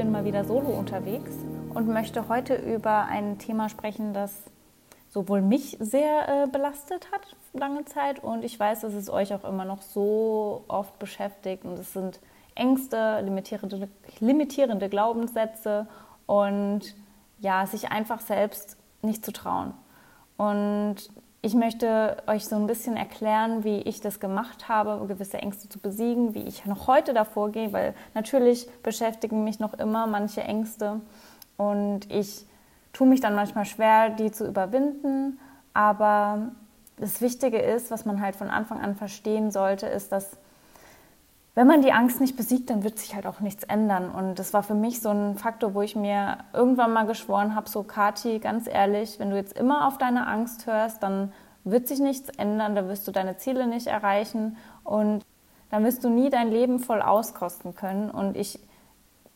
bin mal wieder solo unterwegs und möchte heute über ein Thema sprechen, das sowohl mich sehr äh, belastet hat lange Zeit und ich weiß, dass es euch auch immer noch so oft beschäftigt und es sind Ängste, limitierende, limitierende Glaubenssätze und ja, sich einfach selbst nicht zu trauen. Und ich möchte euch so ein bisschen erklären, wie ich das gemacht habe, gewisse Ängste zu besiegen, wie ich noch heute davor gehe, weil natürlich beschäftigen mich noch immer manche Ängste und ich tue mich dann manchmal schwer, die zu überwinden. Aber das Wichtige ist, was man halt von Anfang an verstehen sollte, ist, dass wenn man die Angst nicht besiegt, dann wird sich halt auch nichts ändern. Und das war für mich so ein Faktor, wo ich mir irgendwann mal geschworen habe, so Kati, ganz ehrlich, wenn du jetzt immer auf deine Angst hörst, dann wird sich nichts ändern, dann wirst du deine Ziele nicht erreichen und dann wirst du nie dein Leben voll auskosten können. Und ich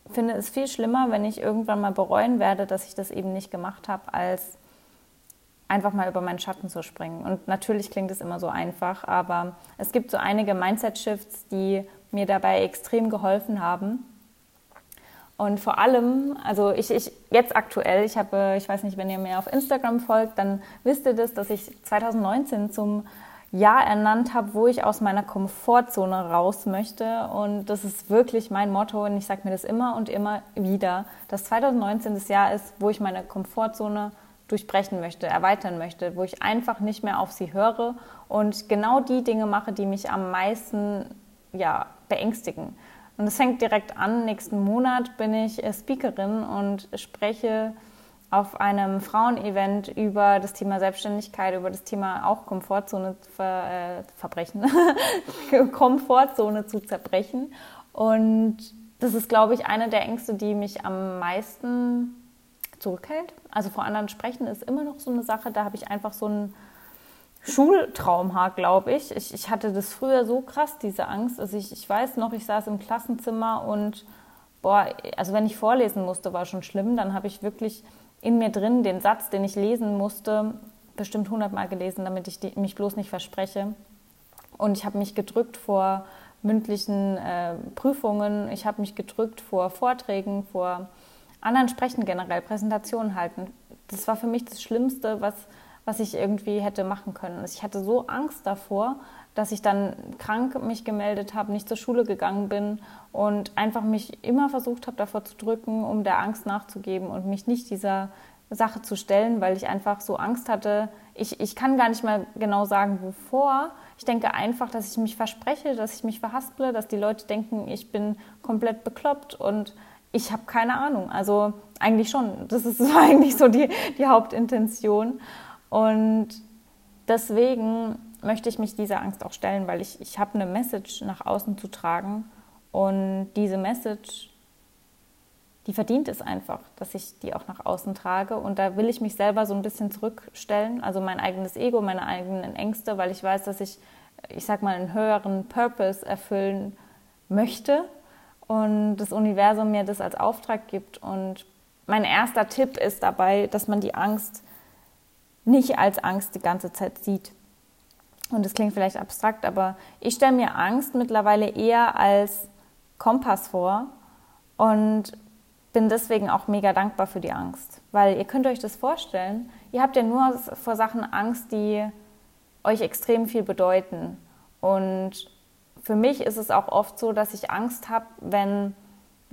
finde es viel schlimmer, wenn ich irgendwann mal bereuen werde, dass ich das eben nicht gemacht habe, als einfach mal über meinen Schatten zu springen. Und natürlich klingt es immer so einfach, aber es gibt so einige Mindset-Shifts, die mir dabei extrem geholfen haben. Und vor allem, also ich, ich jetzt aktuell, ich habe, ich weiß nicht, wenn ihr mir auf Instagram folgt, dann wisst ihr das, dass ich 2019 zum Jahr ernannt habe, wo ich aus meiner Komfortzone raus möchte. Und das ist wirklich mein Motto und ich sage mir das immer und immer wieder, dass 2019 das Jahr ist, wo ich meine Komfortzone durchbrechen möchte, erweitern möchte, wo ich einfach nicht mehr auf sie höre und genau die Dinge mache, die mich am meisten ja, beängstigen. Und es fängt direkt an. Nächsten Monat bin ich äh, Speakerin und spreche auf einem Frauenevent über das Thema Selbstständigkeit, über das Thema auch Komfortzone ver, äh, verbrechen, Komfortzone zu zerbrechen. Und das ist, glaube ich, eine der Ängste, die mich am meisten zurückhält. Also vor anderen sprechen ist immer noch so eine Sache. Da habe ich einfach so ein Schultrauma, glaube ich. ich. Ich hatte das früher so krass, diese Angst. Also ich, ich weiß noch, ich saß im Klassenzimmer und boah, also wenn ich vorlesen musste, war schon schlimm. Dann habe ich wirklich in mir drin den Satz, den ich lesen musste, bestimmt hundertmal gelesen, damit ich die, mich bloß nicht verspreche. Und ich habe mich gedrückt vor mündlichen äh, Prüfungen, ich habe mich gedrückt vor Vorträgen, vor anderen Sprechen generell, Präsentationen halten. Das war für mich das Schlimmste, was was ich irgendwie hätte machen können. Also ich hatte so Angst davor, dass ich dann krank mich gemeldet habe, nicht zur Schule gegangen bin und einfach mich immer versucht habe, davor zu drücken, um der Angst nachzugeben und mich nicht dieser Sache zu stellen, weil ich einfach so Angst hatte. Ich, ich kann gar nicht mal genau sagen, wovor. Ich denke einfach, dass ich mich verspreche, dass ich mich verhasple, dass die Leute denken, ich bin komplett bekloppt und ich habe keine Ahnung. Also eigentlich schon. Das ist eigentlich so die, die Hauptintention. Und deswegen möchte ich mich dieser Angst auch stellen, weil ich, ich habe eine Message nach außen zu tragen und diese Message, die verdient es einfach, dass ich die auch nach außen trage. Und da will ich mich selber so ein bisschen zurückstellen, also mein eigenes Ego, meine eigenen Ängste, weil ich weiß, dass ich, ich sag mal, einen höheren Purpose erfüllen möchte und das Universum mir das als Auftrag gibt. Und mein erster Tipp ist dabei, dass man die Angst nicht als Angst die ganze Zeit sieht. Und das klingt vielleicht abstrakt, aber ich stelle mir Angst mittlerweile eher als Kompass vor und bin deswegen auch mega dankbar für die Angst. Weil ihr könnt euch das vorstellen, ihr habt ja nur vor Sachen Angst, die euch extrem viel bedeuten. Und für mich ist es auch oft so, dass ich Angst habe, wenn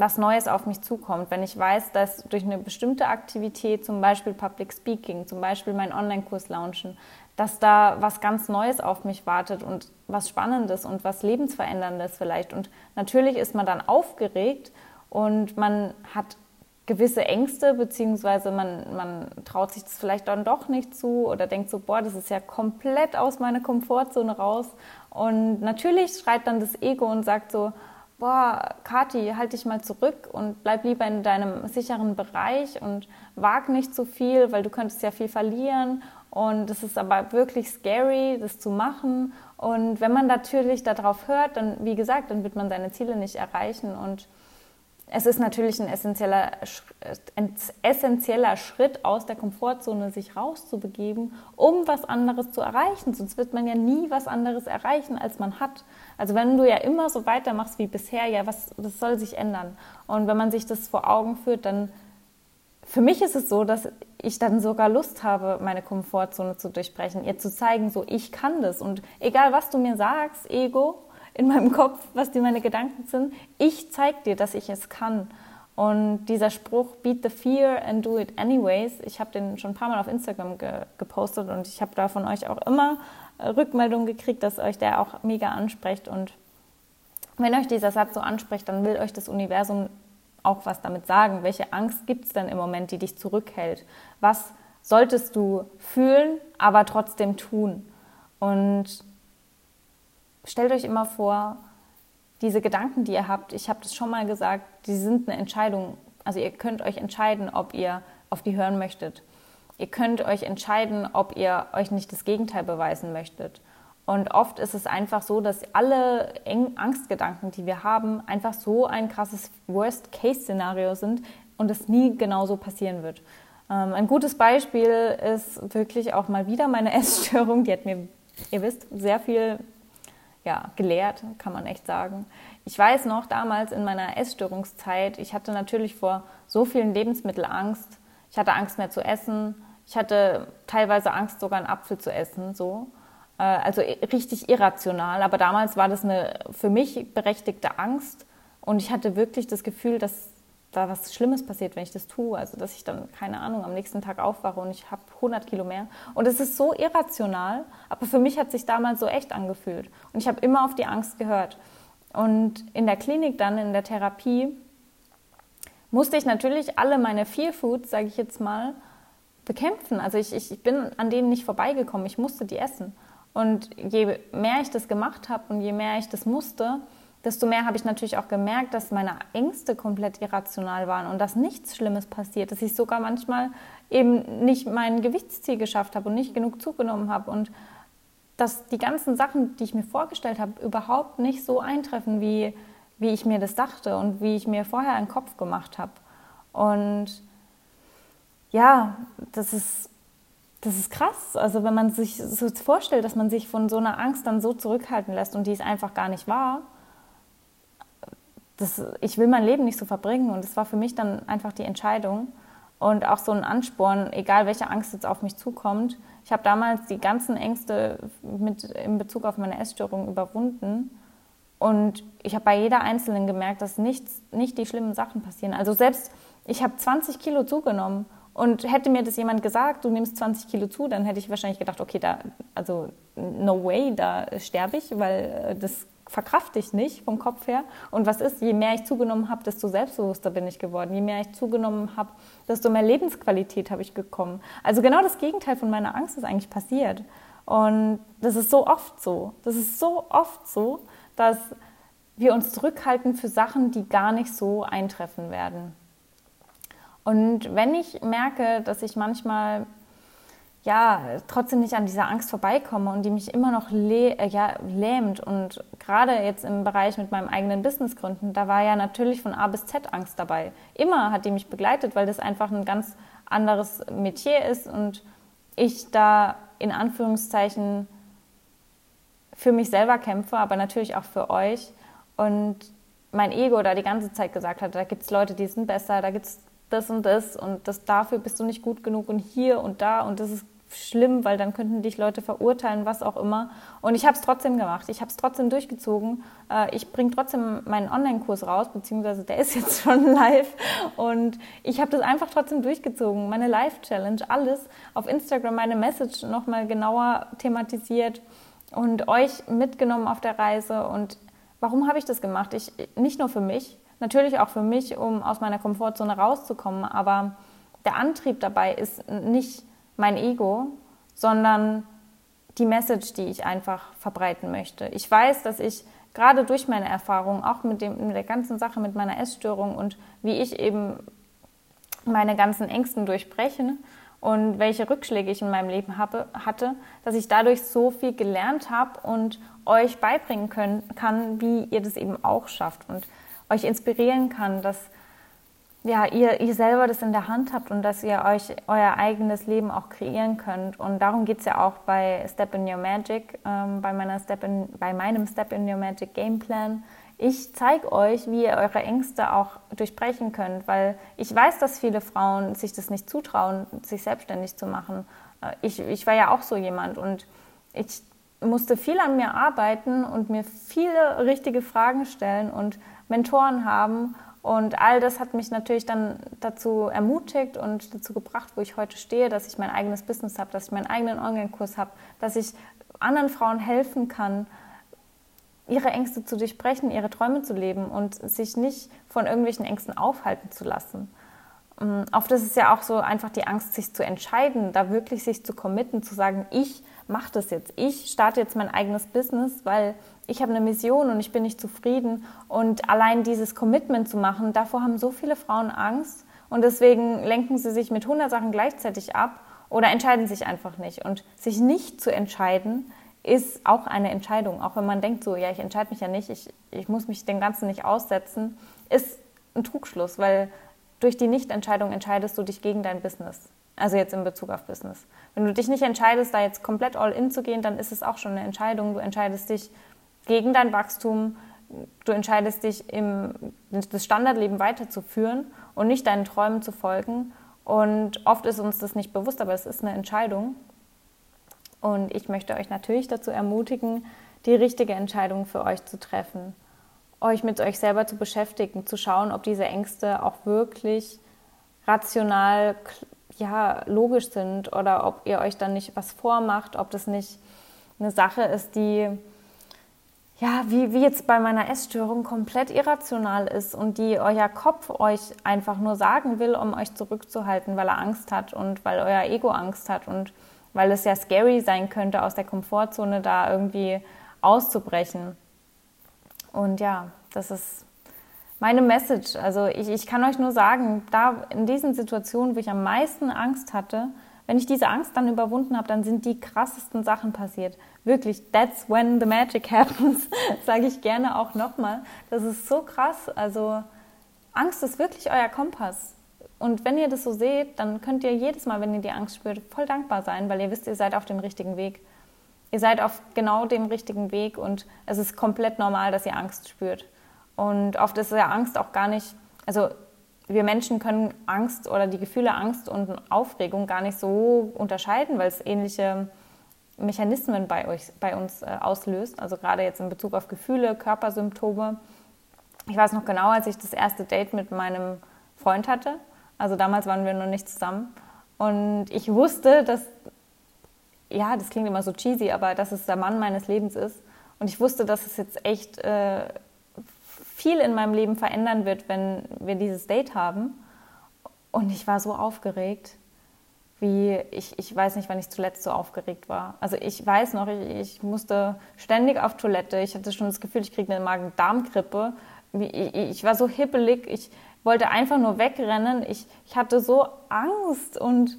was Neues auf mich zukommt, wenn ich weiß, dass durch eine bestimmte Aktivität, zum Beispiel Public Speaking, zum Beispiel mein Online-Kurs launchen, dass da was ganz Neues auf mich wartet und was Spannendes und was Lebensveränderndes vielleicht. Und natürlich ist man dann aufgeregt und man hat gewisse Ängste, beziehungsweise man, man traut sich das vielleicht dann doch nicht zu oder denkt so, boah, das ist ja komplett aus meiner Komfortzone raus. Und natürlich schreit dann das Ego und sagt so, boah, Kathi, halt dich mal zurück und bleib lieber in deinem sicheren Bereich und wag nicht zu viel, weil du könntest ja viel verlieren. Und es ist aber wirklich scary, das zu machen. Und wenn man natürlich darauf hört, dann, wie gesagt, dann wird man seine Ziele nicht erreichen. Und es ist natürlich ein essentieller, ein essentieller Schritt aus der Komfortzone, sich rauszubegeben, um was anderes zu erreichen. Sonst wird man ja nie was anderes erreichen, als man hat. Also wenn du ja immer so weitermachst wie bisher, ja, was, das soll sich ändern. Und wenn man sich das vor Augen führt, dann für mich ist es so, dass ich dann sogar Lust habe, meine Komfortzone zu durchbrechen, ihr zu zeigen, so ich kann das. Und egal was du mir sagst, Ego, in meinem Kopf, was die meine Gedanken sind, ich zeige dir, dass ich es kann. Und dieser Spruch, beat the fear and do it anyways, ich habe den schon ein paar Mal auf Instagram ge gepostet und ich habe da von euch auch immer Rückmeldungen gekriegt, dass euch der auch mega anspricht. Und wenn euch dieser Satz so anspricht, dann will euch das Universum auch was damit sagen. Welche Angst gibt es denn im Moment, die dich zurückhält? Was solltest du fühlen, aber trotzdem tun? Und stellt euch immer vor, diese Gedanken, die ihr habt, ich habe das schon mal gesagt, die sind eine Entscheidung. Also ihr könnt euch entscheiden, ob ihr auf die hören möchtet. Ihr könnt euch entscheiden, ob ihr euch nicht das Gegenteil beweisen möchtet. Und oft ist es einfach so, dass alle Angstgedanken, die wir haben, einfach so ein krasses Worst-Case-Szenario sind und es nie genauso passieren wird. Ähm, ein gutes Beispiel ist wirklich auch mal wieder meine Essstörung. Die hat mir, ihr wisst, sehr viel ja, gelehrt, kann man echt sagen. Ich weiß noch damals in meiner Essstörungszeit, ich hatte natürlich vor so vielen Lebensmitteln Angst. Ich hatte Angst mehr zu essen. Ich hatte teilweise Angst, sogar einen Apfel zu essen, so. Äh, also richtig irrational. Aber damals war das eine für mich berechtigte Angst. Und ich hatte wirklich das Gefühl, dass da was Schlimmes passiert, wenn ich das tue. Also, dass ich dann, keine Ahnung, am nächsten Tag aufwache und ich habe 100 Kilo mehr. Und es ist so irrational, aber für mich hat sich damals so echt angefühlt. Und ich habe immer auf die Angst gehört. Und in der Klinik dann, in der Therapie, musste ich natürlich alle meine Fear Foods, sage ich jetzt mal, bekämpfen. Also ich, ich bin an denen nicht vorbeigekommen. Ich musste die essen. Und je mehr ich das gemacht habe und je mehr ich das musste, desto mehr habe ich natürlich auch gemerkt, dass meine Ängste komplett irrational waren und dass nichts Schlimmes passiert, dass ich sogar manchmal eben nicht mein Gewichtsziel geschafft habe und nicht genug zugenommen habe und dass die ganzen Sachen, die ich mir vorgestellt habe, überhaupt nicht so eintreffen, wie, wie ich mir das dachte und wie ich mir vorher einen Kopf gemacht habe. Und ja, das ist, das ist krass. Also wenn man sich so vorstellt, dass man sich von so einer Angst dann so zurückhalten lässt und die es einfach gar nicht war, das, ich will mein Leben nicht so verbringen. Und das war für mich dann einfach die Entscheidung und auch so ein Ansporn, egal welche Angst jetzt auf mich zukommt. Ich habe damals die ganzen Ängste mit, in Bezug auf meine Essstörung überwunden. Und ich habe bei jeder Einzelnen gemerkt, dass nichts, nicht die schlimmen Sachen passieren. Also selbst, ich habe 20 Kilo zugenommen. Und hätte mir das jemand gesagt, du nimmst 20 Kilo zu, dann hätte ich wahrscheinlich gedacht, okay, da, also no way, da sterbe ich, weil äh, das verkrafte ich nicht vom Kopf her. Und was ist, je mehr ich zugenommen habe, desto selbstbewusster bin ich geworden. Je mehr ich zugenommen habe, desto mehr Lebensqualität habe ich bekommen. Also genau das Gegenteil von meiner Angst ist eigentlich passiert. Und das ist so oft so. Das ist so oft so, dass wir uns zurückhalten für Sachen, die gar nicht so eintreffen werden. Und wenn ich merke, dass ich manchmal ja, trotzdem nicht an dieser Angst vorbeikomme und die mich immer noch äh, ja, lähmt. Und gerade jetzt im Bereich mit meinem eigenen Business gründen, da war ja natürlich von A bis Z Angst dabei. Immer hat die mich begleitet, weil das einfach ein ganz anderes Metier ist und ich da in Anführungszeichen für mich selber kämpfe, aber natürlich auch für euch. Und mein Ego da die ganze Zeit gesagt hat, da gibt es Leute, die sind besser, da gibt es das und das und das dafür bist du nicht gut genug und hier und da und das ist schlimm, weil dann könnten dich Leute verurteilen, was auch immer. Und ich habe es trotzdem gemacht. Ich habe es trotzdem durchgezogen. Äh, ich bringe trotzdem meinen Online-Kurs raus, beziehungsweise der ist jetzt schon live. Und ich habe das einfach trotzdem durchgezogen. Meine Live-Challenge, alles auf Instagram, meine Message nochmal genauer thematisiert und euch mitgenommen auf der Reise. Und warum habe ich das gemacht? Ich, nicht nur für mich, natürlich auch für mich, um aus meiner Komfortzone rauszukommen, aber der Antrieb dabei ist nicht mein Ego, sondern die Message, die ich einfach verbreiten möchte. Ich weiß, dass ich gerade durch meine Erfahrung, auch mit, dem, mit der ganzen Sache mit meiner Essstörung und wie ich eben meine ganzen Ängsten durchbreche und welche Rückschläge ich in meinem Leben habe, hatte, dass ich dadurch so viel gelernt habe und euch beibringen können, kann, wie ihr das eben auch schafft und euch inspirieren kann, dass ja, ihr, ihr selber das in der Hand habt und dass ihr euch euer eigenes Leben auch kreieren könnt. Und darum geht es ja auch bei Step in Your Magic, ähm, bei, meiner Step in, bei meinem Step in Your Magic Gameplan. Ich zeige euch, wie ihr eure Ängste auch durchbrechen könnt, weil ich weiß, dass viele Frauen sich das nicht zutrauen, sich selbstständig zu machen. Äh, ich, ich war ja auch so jemand und ich musste viel an mir arbeiten und mir viele richtige Fragen stellen und Mentoren haben und all das hat mich natürlich dann dazu ermutigt und dazu gebracht, wo ich heute stehe, dass ich mein eigenes Business habe, dass ich meinen eigenen Online-Kurs habe, dass ich anderen Frauen helfen kann, ihre Ängste zu durchbrechen, ihre Träume zu leben und sich nicht von irgendwelchen Ängsten aufhalten zu lassen. Ähm, oft ist es ja auch so einfach die Angst, sich zu entscheiden, da wirklich sich zu committen, zu sagen, ich mache das jetzt, ich starte jetzt mein eigenes Business, weil ich habe eine Mission und ich bin nicht zufrieden. Und allein dieses Commitment zu machen, davor haben so viele Frauen Angst und deswegen lenken sie sich mit 100 Sachen gleichzeitig ab oder entscheiden sich einfach nicht. Und sich nicht zu entscheiden, ist auch eine Entscheidung. Auch wenn man denkt, so, ja, ich entscheide mich ja nicht, ich, ich muss mich dem Ganzen nicht aussetzen, ist ein Trugschluss, weil durch die Nichtentscheidung entscheidest du dich gegen dein Business. Also jetzt in Bezug auf Business. Wenn du dich nicht entscheidest, da jetzt komplett all in zu gehen, dann ist es auch schon eine Entscheidung. Du entscheidest dich gegen dein Wachstum. Du entscheidest dich, im, das Standardleben weiterzuführen und nicht deinen Träumen zu folgen. Und oft ist uns das nicht bewusst, aber es ist eine Entscheidung. Und ich möchte euch natürlich dazu ermutigen, die richtige Entscheidung für euch zu treffen, euch mit euch selber zu beschäftigen, zu schauen, ob diese Ängste auch wirklich rational, ja, logisch sind oder ob ihr euch dann nicht was vormacht, ob das nicht eine Sache ist, die ja, wie, wie jetzt bei meiner Essstörung komplett irrational ist und die euer Kopf euch einfach nur sagen will, um euch zurückzuhalten, weil er Angst hat und weil euer Ego Angst hat und weil es ja scary sein könnte, aus der Komfortzone da irgendwie auszubrechen. Und ja, das ist meine Message. Also ich, ich kann euch nur sagen, da in diesen Situationen, wo ich am meisten Angst hatte, wenn ich diese Angst dann überwunden habe, dann sind die krassesten Sachen passiert. Wirklich, that's when the magic happens, sage ich gerne auch nochmal. Das ist so krass. Also Angst ist wirklich euer Kompass. Und wenn ihr das so seht, dann könnt ihr jedes Mal, wenn ihr die Angst spürt, voll dankbar sein, weil ihr wisst, ihr seid auf dem richtigen Weg. Ihr seid auf genau dem richtigen Weg und es ist komplett normal, dass ihr Angst spürt. Und oft ist ja Angst auch gar nicht, also wir Menschen können Angst oder die Gefühle Angst und Aufregung gar nicht so unterscheiden, weil es ähnliche Mechanismen bei, euch, bei uns äh, auslöst. Also gerade jetzt in Bezug auf Gefühle, Körpersymptome. Ich weiß noch genau, als ich das erste Date mit meinem Freund hatte. Also damals waren wir noch nicht zusammen. Und ich wusste, dass, ja, das klingt immer so cheesy, aber dass es der Mann meines Lebens ist. Und ich wusste, dass es jetzt echt äh, viel in meinem Leben verändern wird, wenn wir dieses Date haben. Und ich war so aufgeregt, wie ich, ich weiß nicht, wann ich zuletzt so aufgeregt war. Also ich weiß noch, ich, ich musste ständig auf Toilette. Ich hatte schon das Gefühl, ich kriege eine Magen-Darm-Grippe. Ich, ich, war so hippelig, ich wollte einfach nur wegrennen. Ich, ich hatte so Angst und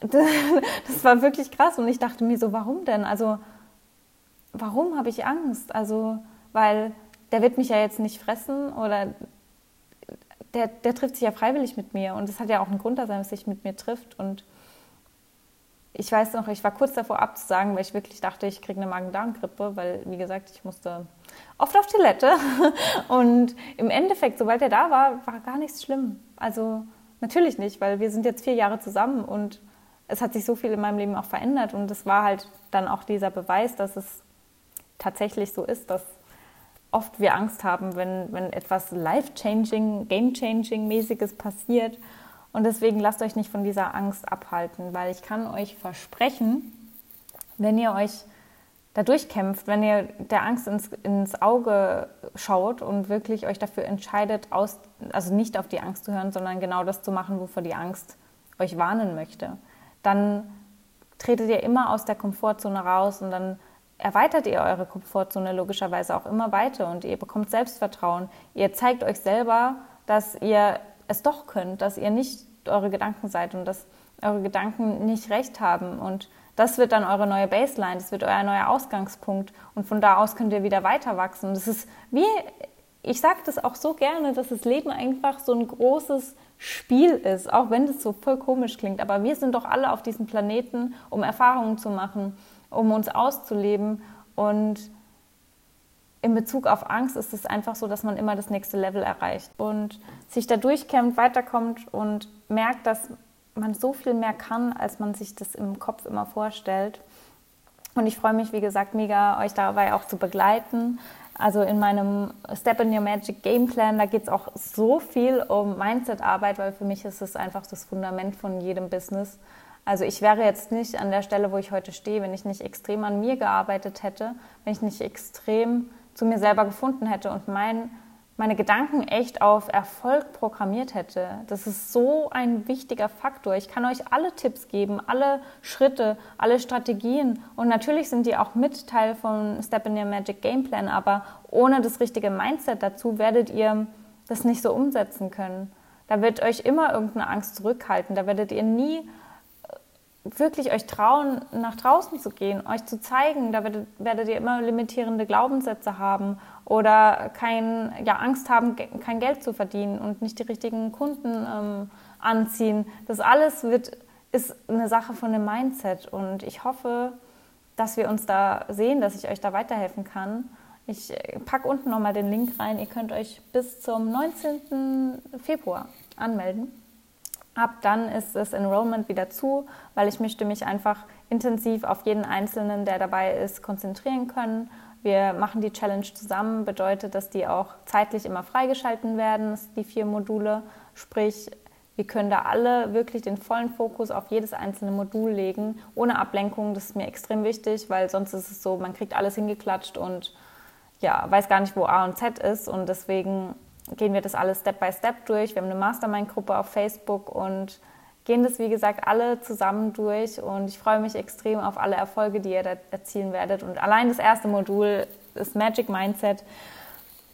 das war wirklich krass. Und ich dachte mir so, warum denn? Also, warum habe ich Angst? Also, weil der wird mich ja jetzt nicht fressen oder der, der trifft sich ja freiwillig mit mir und es hat ja auch einen Grund, dass er sich mit mir trifft und ich weiß noch, ich war kurz davor abzusagen, weil ich wirklich dachte, ich kriege eine Magen-Darm-Grippe, weil, wie gesagt, ich musste oft auf Toilette. Und im Endeffekt, sobald er da war, war gar nichts schlimm. Also natürlich nicht, weil wir sind jetzt vier Jahre zusammen und es hat sich so viel in meinem Leben auch verändert. Und es war halt dann auch dieser Beweis, dass es tatsächlich so ist, dass oft wir Angst haben, wenn, wenn etwas life-changing, game-changing-mäßiges passiert. Und deswegen lasst euch nicht von dieser Angst abhalten, weil ich kann euch versprechen, wenn ihr euch da durchkämpft, wenn ihr der Angst ins, ins Auge schaut und wirklich euch dafür entscheidet, aus, also nicht auf die Angst zu hören, sondern genau das zu machen, wovor die Angst euch warnen möchte, dann tretet ihr immer aus der Komfortzone raus und dann erweitert ihr eure Komfortzone logischerweise auch immer weiter und ihr bekommt Selbstvertrauen. Ihr zeigt euch selber, dass ihr es doch könnt, dass ihr nicht eure Gedanken seid und dass eure Gedanken nicht recht haben. Und das wird dann eure neue Baseline, das wird euer neuer Ausgangspunkt. Und von da aus könnt ihr wieder weiter wachsen. Und es ist wie ich sage das auch so gerne, dass das Leben einfach so ein großes Spiel ist, auch wenn das so voll komisch klingt. Aber wir sind doch alle auf diesem Planeten, um Erfahrungen zu machen, um uns auszuleben. Und in Bezug auf Angst ist es einfach so, dass man immer das nächste Level erreicht und sich da durchkämpft, weiterkommt und merkt, dass man so viel mehr kann, als man sich das im Kopf immer vorstellt. Und ich freue mich, wie gesagt, mega, euch dabei auch zu begleiten. Also in meinem Step in Your Magic Game Plan, da geht es auch so viel um Mindset-Arbeit, weil für mich ist es einfach das Fundament von jedem Business. Also ich wäre jetzt nicht an der Stelle, wo ich heute stehe, wenn ich nicht extrem an mir gearbeitet hätte, wenn ich nicht extrem zu mir selber gefunden hätte und mein meine Gedanken echt auf Erfolg programmiert hätte. Das ist so ein wichtiger Faktor. Ich kann euch alle Tipps geben, alle Schritte, alle Strategien und natürlich sind die auch mit Teil von Step in Your Magic Game Plan, aber ohne das richtige Mindset dazu werdet ihr das nicht so umsetzen können. Da wird euch immer irgendeine Angst zurückhalten, da werdet ihr nie wirklich euch trauen, nach draußen zu gehen, euch zu zeigen. Da werdet, werdet ihr immer limitierende Glaubenssätze haben oder kein, ja, Angst haben, kein Geld zu verdienen und nicht die richtigen Kunden ähm, anziehen. Das alles wird, ist eine Sache von dem Mindset und ich hoffe, dass wir uns da sehen, dass ich euch da weiterhelfen kann. Ich packe unten nochmal den Link rein. Ihr könnt euch bis zum 19. Februar anmelden. Ab dann ist das Enrollment wieder zu, weil ich möchte mich einfach intensiv auf jeden Einzelnen, der dabei ist, konzentrieren können. Wir machen die Challenge zusammen, bedeutet, dass die auch zeitlich immer freigeschalten werden, die vier Module. Sprich, wir können da alle wirklich den vollen Fokus auf jedes einzelne Modul legen, ohne Ablenkung. Das ist mir extrem wichtig, weil sonst ist es so, man kriegt alles hingeklatscht und ja, weiß gar nicht, wo A und Z ist. Und deswegen gehen wir das alles Step by Step durch. Wir haben eine Mastermind-Gruppe auf Facebook und gehen das, wie gesagt, alle zusammen durch. Und ich freue mich extrem auf alle Erfolge, die ihr da erzielen werdet. Und allein das erste Modul, das Magic Mindset,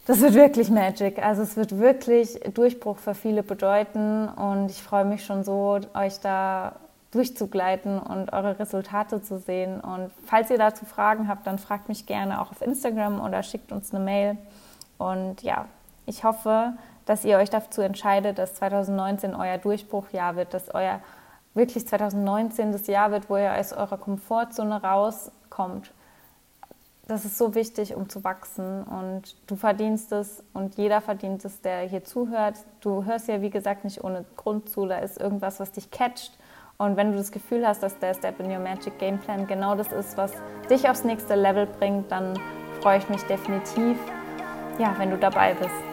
das wird wirklich Magic. Also es wird wirklich Durchbruch für viele bedeuten. Und ich freue mich schon so, euch da durchzugleiten und eure Resultate zu sehen. Und falls ihr dazu Fragen habt, dann fragt mich gerne auch auf Instagram oder schickt uns eine Mail. Und ja, ich hoffe, dass ihr euch dazu entscheidet, dass 2019 euer Durchbruchjahr wird, dass euer wirklich 2019 das Jahr wird, wo ihr aus eurer Komfortzone rauskommt. Das ist so wichtig, um zu wachsen und du verdienst es und jeder verdient es, der hier zuhört. Du hörst ja, wie gesagt, nicht ohne Grund zu, da ist irgendwas, was dich catcht. Und wenn du das Gefühl hast, dass der Step in Your Magic Game Plan genau das ist, was dich aufs nächste Level bringt, dann freue ich mich definitiv, ja, wenn du dabei bist.